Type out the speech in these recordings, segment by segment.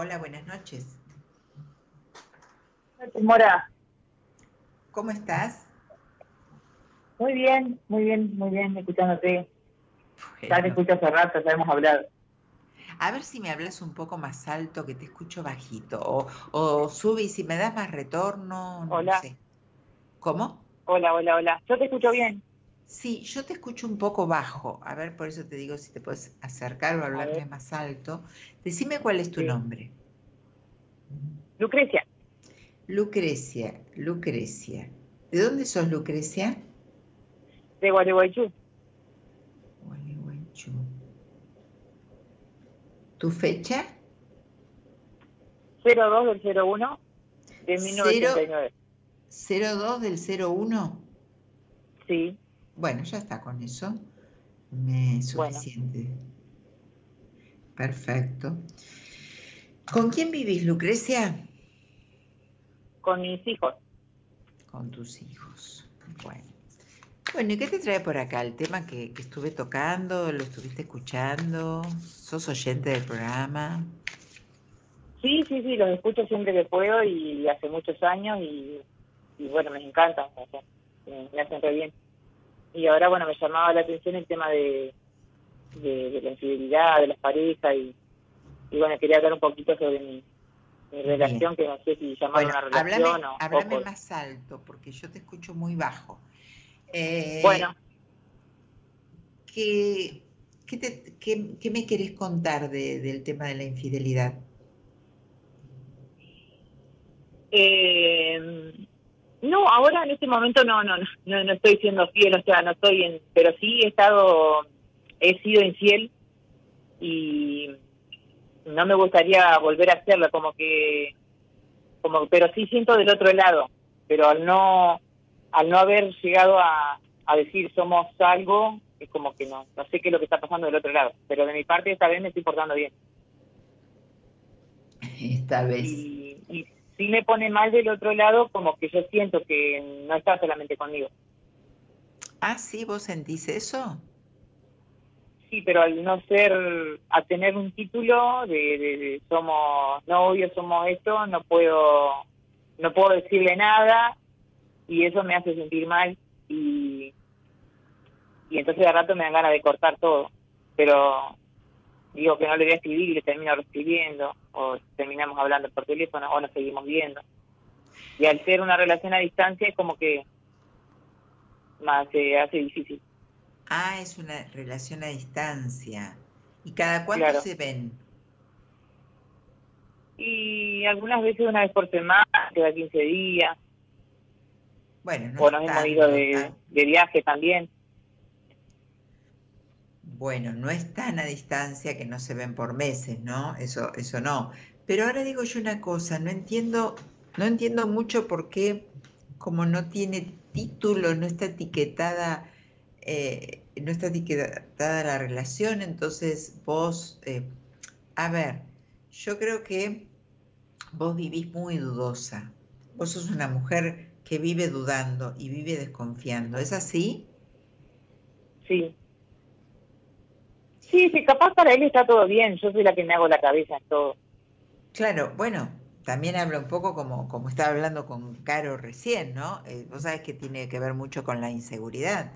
Hola, buenas noches. Mora. ¿Cómo estás? Muy bien, muy bien, muy bien, escuchándote. Ya te escucho hace rato, ya hemos hablado. A ver si me hablas un poco más alto, que te escucho bajito. O, o sube y si me das más retorno. No hola. Sé. ¿Cómo? Hola, hola, hola. Yo te escucho bien. Sí, yo te escucho un poco bajo. A ver, por eso te digo si te puedes acercar o hablarme más alto. Decime cuál es tu nombre. Lucrecia. Lucrecia, Lucrecia. ¿De dónde sos, Lucrecia? De Gualeguaychú. Gualeguaychú. ¿Tu fecha? 02 del 01 de 1989. ¿02 del 01? Sí. Bueno, ya está con eso. Me es suficiente. Perfecto. ¿Con quién vivís, Lucrecia? Con mis hijos. Con tus hijos. Bueno. Bueno, ¿y qué te trae por acá? El tema que, que estuve tocando, lo estuviste escuchando, sos oyente del programa. Sí, sí, sí, los escucho siempre que puedo y hace muchos años y, y bueno, me encantan, me, me hacen re bien. Y ahora, bueno, me llamaba la atención el tema de, de, de la infidelidad, de las parejas y, y, bueno, quería hablar un poquito sobre mi, mi relación, que no sé si llamar bueno, una relación háblame, o... Háblame o, más alto, porque yo te escucho muy bajo. Eh, bueno. ¿qué, qué, te, qué, qué, me querés contar de, del tema de la infidelidad? Eh, no, ahora en este momento no, no, no, no estoy siendo fiel, o sea, no estoy en, pero sí he estado, he sido infiel y no me gustaría volver a hacerlo, como que, como, pero sí siento del otro lado, pero al no, al no haber llegado a, a decir somos algo, es como que no, no sé qué es lo que está pasando del otro lado, pero de mi parte esta vez me estoy portando bien. Esta vez. Y, sí me pone mal del otro lado, como que yo siento que no está solamente conmigo. Ah, sí, vos sentís eso. Sí, pero al no ser, a tener un título de, de, de, somos novios, somos esto, no puedo, no puedo decirle nada y eso me hace sentir mal y, y entonces de rato me dan ganas de cortar todo, pero digo que no le voy a escribir y le termino escribiendo o terminamos hablando por teléfono o nos seguimos viendo. Y al ser una relación a distancia es como que más se hace difícil. Ah, es una relación a distancia. ¿Y cada cuánto Claro. se ven? Y algunas veces una vez por semana, cada 15 días, Bueno, no o nos hemos ido de, de viaje también. Bueno, no es tan a distancia que no se ven por meses, ¿no? Eso, eso no. Pero ahora digo yo una cosa, no entiendo, no entiendo mucho por qué, como no tiene título, no está etiquetada, eh, no está etiquetada la relación, entonces vos, eh, a ver, yo creo que vos vivís muy dudosa. Vos sos una mujer que vive dudando y vive desconfiando. ¿Es así? Sí. Sí, sí, capaz para él está todo bien, yo soy la que me hago la cabeza en todo. Claro, bueno, también habla un poco como, como estaba hablando con Caro recién, ¿no? Eh, vos sabés que tiene que ver mucho con la inseguridad,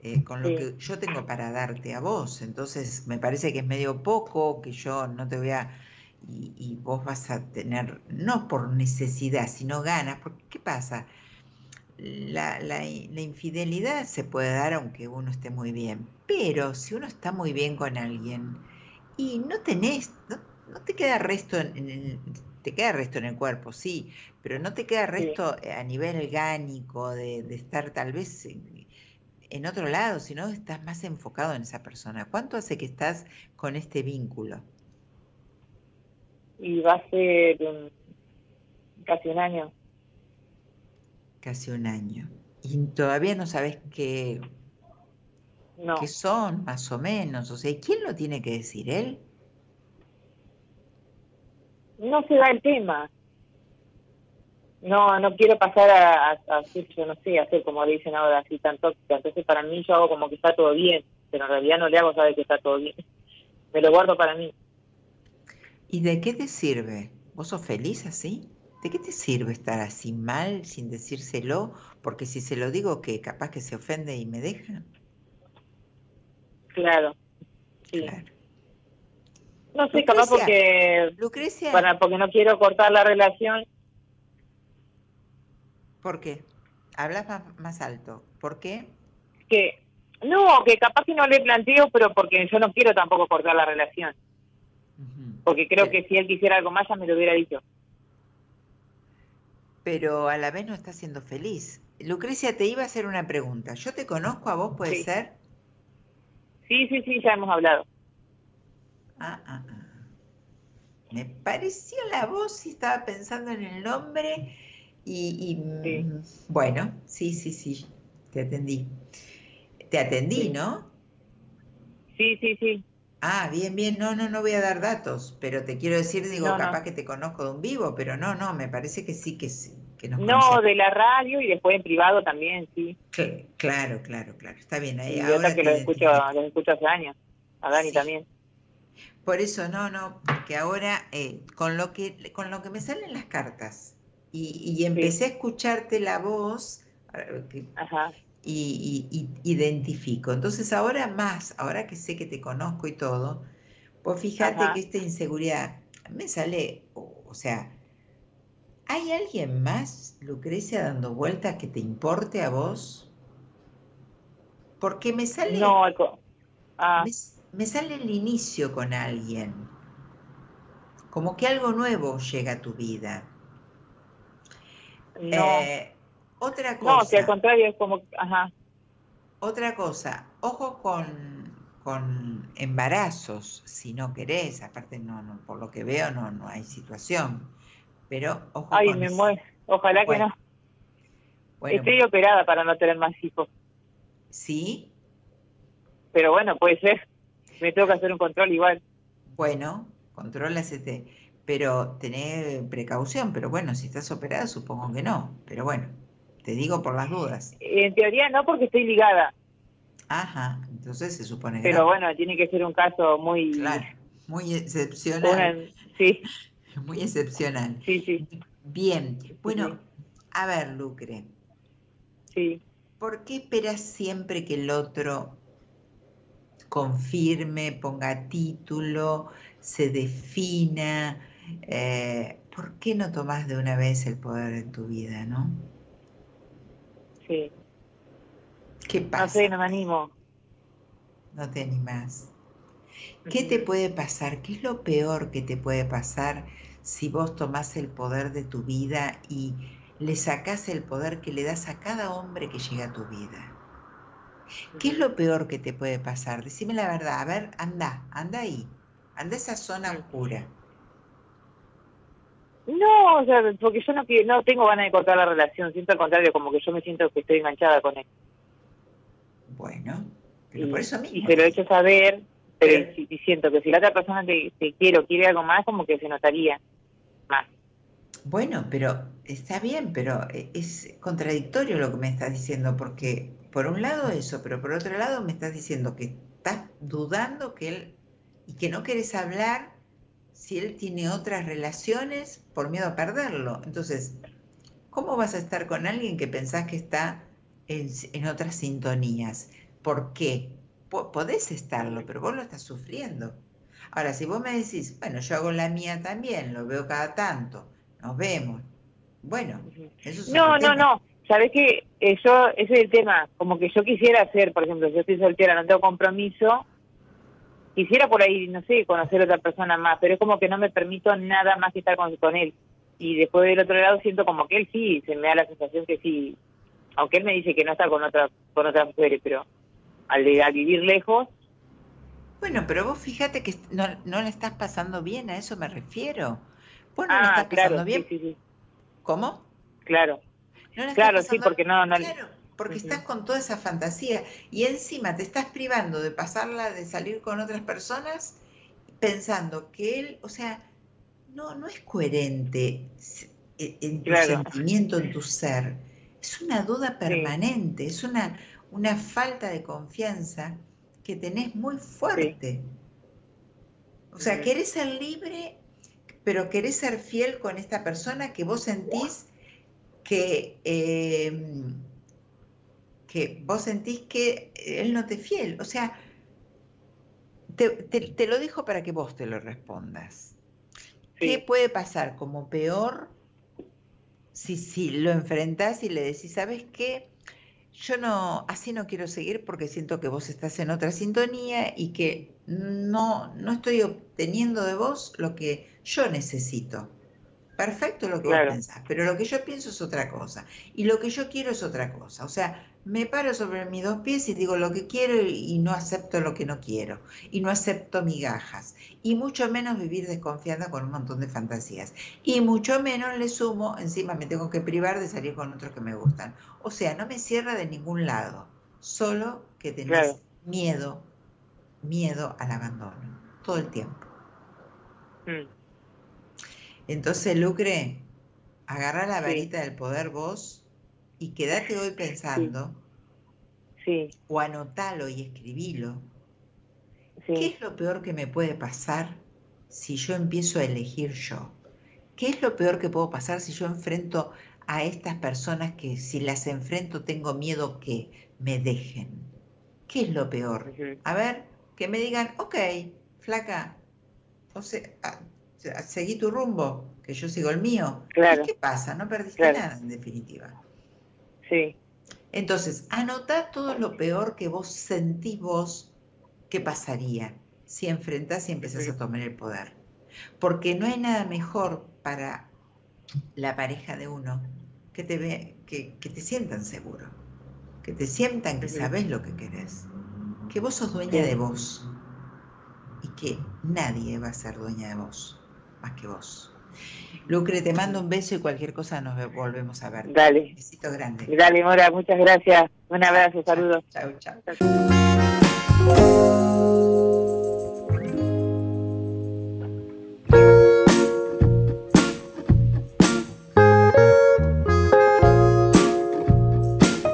eh, con lo Sí. que yo tengo para darte a vos. Entonces, me parece que es medio poco, que yo no te voy a... Y, y vos vas a tener, no por necesidad, sino ganas, porque ¿qué pasa? La, la, la infidelidad se puede dar aunque uno esté muy bien, pero si uno está muy bien con alguien y no tenés, no, no te queda resto en, en el, te queda resto en el cuerpo, sí, pero no te queda resto a nivel orgánico de, de estar tal vez en, en otro lado, sino estás más enfocado en esa persona. ¿Cuánto hace que estás con este vínculo? Y va a ser um, casi un año. Casi un año. Y todavía no sabes qué, No, qué son, más o menos. O sea, ¿y ¿quién lo tiene que decir? ¿Él? no se da el tema. No, no quiero pasar a, a, a hacer, yo no sé, a hacer como le dicen ahora, así tan tóxica. Entonces para mí yo hago como que está todo bien, pero en realidad no le hago saber que está todo bien. Me lo guardo para mí. ¿Y de qué te sirve? ¿Vos sos feliz así? ¿De qué te sirve estar así mal sin decírselo? Porque si se lo digo, que capaz que se ofende y me deja. Claro. Claro. No sé, capaz porque. Lucrecia. Para, porque no quiero cortar la relación. ¿Por qué? Hablas más, alto. ¿Por qué? Que. No, que capaz que no le planteo, pero porque yo no quiero tampoco cortar la relación. Porque creo que si él quisiera algo más ya me lo hubiera dicho pero a la vez no está siendo feliz. Lucrecia, te iba a hacer una pregunta. ¿Yo te conozco a vos, puede ser? Sí, sí, sí, ya hemos hablado. Ah, ah, ah. Me pareció la voz y estaba pensando en el nombre y, mm, bueno, sí, sí, sí, te atendí. Te atendí, ¿no? Sí, sí, sí. Ah, bien, bien, no, no, no voy a dar datos, pero te quiero decir, digo, capaz que te conozco de un vivo, pero no, no, me parece que sí, que sí. Que nos no, de la radio y después en privado también, sí. Claro, claro, claro, está bien. Ahí, ahora que lo escucho, lo escucho hace años, a Dani también. Por eso, no, no, porque ahora eh, con, lo que, con lo que me salen las cartas y, y empecé a escucharte la voz, Ajá y, identifico. Entonces ahora más, ahora que sé que te conozco y todo, pues fíjate que esta inseguridad me sale, o, sea, ¿hay alguien más, Lucrecia, dando vueltas que te importe a vos? Porque me sale... No, ah. me, sale el inicio con alguien. Como que algo nuevo llega a tu vida. No. Eh, otra cosa. No, que al contrario es como, ajá. Otra cosa, ojo con, con embarazos, si no querés, aparte no, no, por lo que veo no, no hay situación, pero ojo Ay, me muero, ojalá que no. Estoy operada para no tener más hijos. ¿Sí? Pero bueno, puede ser. Me tengo que hacer un control igual. Bueno, control pero tener precaución. Pero bueno, si estás operada, supongo que no. Pero bueno, te digo por las dudas. En teoría no, porque estoy ligada. Ajá, entonces se supone que. Pero bueno, tiene que ser un caso muy. Claro, muy excepcional. sí. Muy excepcional. Sí, sí. Bien, bueno, a ver, Lucre. Sí. ¿Por qué esperas siempre que el otro confirme, ponga título, se defina? Eh, ¿Por qué no tomas de una vez el poder en tu vida, no? Sí. ¿Qué pasa? No sé, no me animo. No te animas. ¿Qué te puede pasar? ¿Qué es lo peor que te puede pasar si vos tomás el poder de tu vida y le sacás el poder que le das a cada hombre que llega a tu vida? ¿Qué es lo peor que te puede pasar? Decime la verdad. A ver, anda, anda ahí. Anda a esa zona oscura. No, o sea, porque yo no, no tengo ganas de cortar la relación, siento al contrario, como que yo me siento que estoy enganchada con él. Bueno, pero por eso mismo. Y se lo he hecho saber, pero, y, siento que si la otra persona te, quiere o quiere algo más, como que se notaría más. Bueno, pero está bien, pero e, es contradictorio lo que me estás diciendo, porque por un lado eso, pero por otro lado me estás diciendo que estás dudando que él y que no quieres hablar si él tiene otras relaciones por miedo a perderlo. Entonces, ¿cómo vas a estar con alguien que pensás que está en, otras sintonías? ¿Por qué? podés estarlo, pero vos lo estás sufriendo. Ahora, si vos me decís, bueno, yo hago la mía también, lo veo cada tanto, nos vemos. Bueno, eso es No, no, no. Sabes que eh, yo, ese es el tema. Como que yo quisiera hacer, por ejemplo, yo estoy soltera, no tengo compromiso, quisiera por ahí, no sé, conocer a otra persona más, pero es como que no me permito nada más que estar con, con él. Y después del otro lado siento como que él sí, se me da la sensación que sí, aunque él me dice que no está con otra con otras mujeres, pero al, de, vivir lejos. Bueno, pero vos fíjate que no, no le estás pasando bien, a eso me refiero. Vos no ah, le estás pasando bien. Sí, sí, ¿Cómo? Claro. claro, sí, porque no, no, claro porque estás con toda esa fantasía y encima te estás privando de pasarla, de salir con otras personas, pensando que él, o sea, no, no es coherente en tu sentimiento, en tu ser. Es una duda permanente, es una, una falta de confianza que tenés muy fuerte. O sea, querés ser libre pero querés ser fiel con esta persona que vos sentís que, em, que vos sentís que él no te es fiel. O sea, te, lo dijo para que vos te lo respondas. ¿Qué puede pasar como peor si, si lo enfrentás y le decís, ¿sabes qué? Yo no, así no quiero seguir porque siento que vos estás en otra sintonía y que no, no estoy obteniendo de vos lo que yo necesito. Perfecto lo que vos pensás, pero lo que yo pienso es otra cosa. Y lo que yo quiero es otra cosa. O sea, me paro sobre mis dos pies y digo lo que quiero y no acepto lo que no quiero. Y no acepto migajas. Y mucho menos vivir desconfiada con un montón de fantasías. Y mucho menos le sumo, encima me tengo que privar de salir con otros que me gustan. O sea, no me cierra de ningún lado. Solo que tenés miedo, miedo al abandono. Todo el tiempo. Mm. Entonces, Lucre, agarra la varita del poder vos y quédate hoy pensando, sí. o anotalo y escribilo. ¿Qué es lo peor que me puede pasar si yo empiezo a elegir yo? ¿Qué es lo peor que puedo pasar si yo enfrento a estas personas que si las enfrento tengo miedo que me dejen? ¿Qué es lo peor? A ver, que me digan, ok, flaca, o sea, ah, seguí tu rumbo, que yo sigo el mío. Claro. ¿Y qué pasa? No perdiste nada, en definitiva. Sí. Entonces, anota todo lo peor que vos sentís vos que pasaría si enfrentás y empezás a tomar el poder. Porque no hay nada mejor para la pareja de uno que te, ve, que, te sientan seguro, que te sientan que sabes lo que querés, que vos sos dueña de vos y que nadie va a ser dueña de vos más que vos. Lucre, te mando un beso y cualquier cosa nos volvemos a ver. Dale. Un besito grande. Dale, Mora, muchas gracias. Un abrazo, saludos. chao. chao.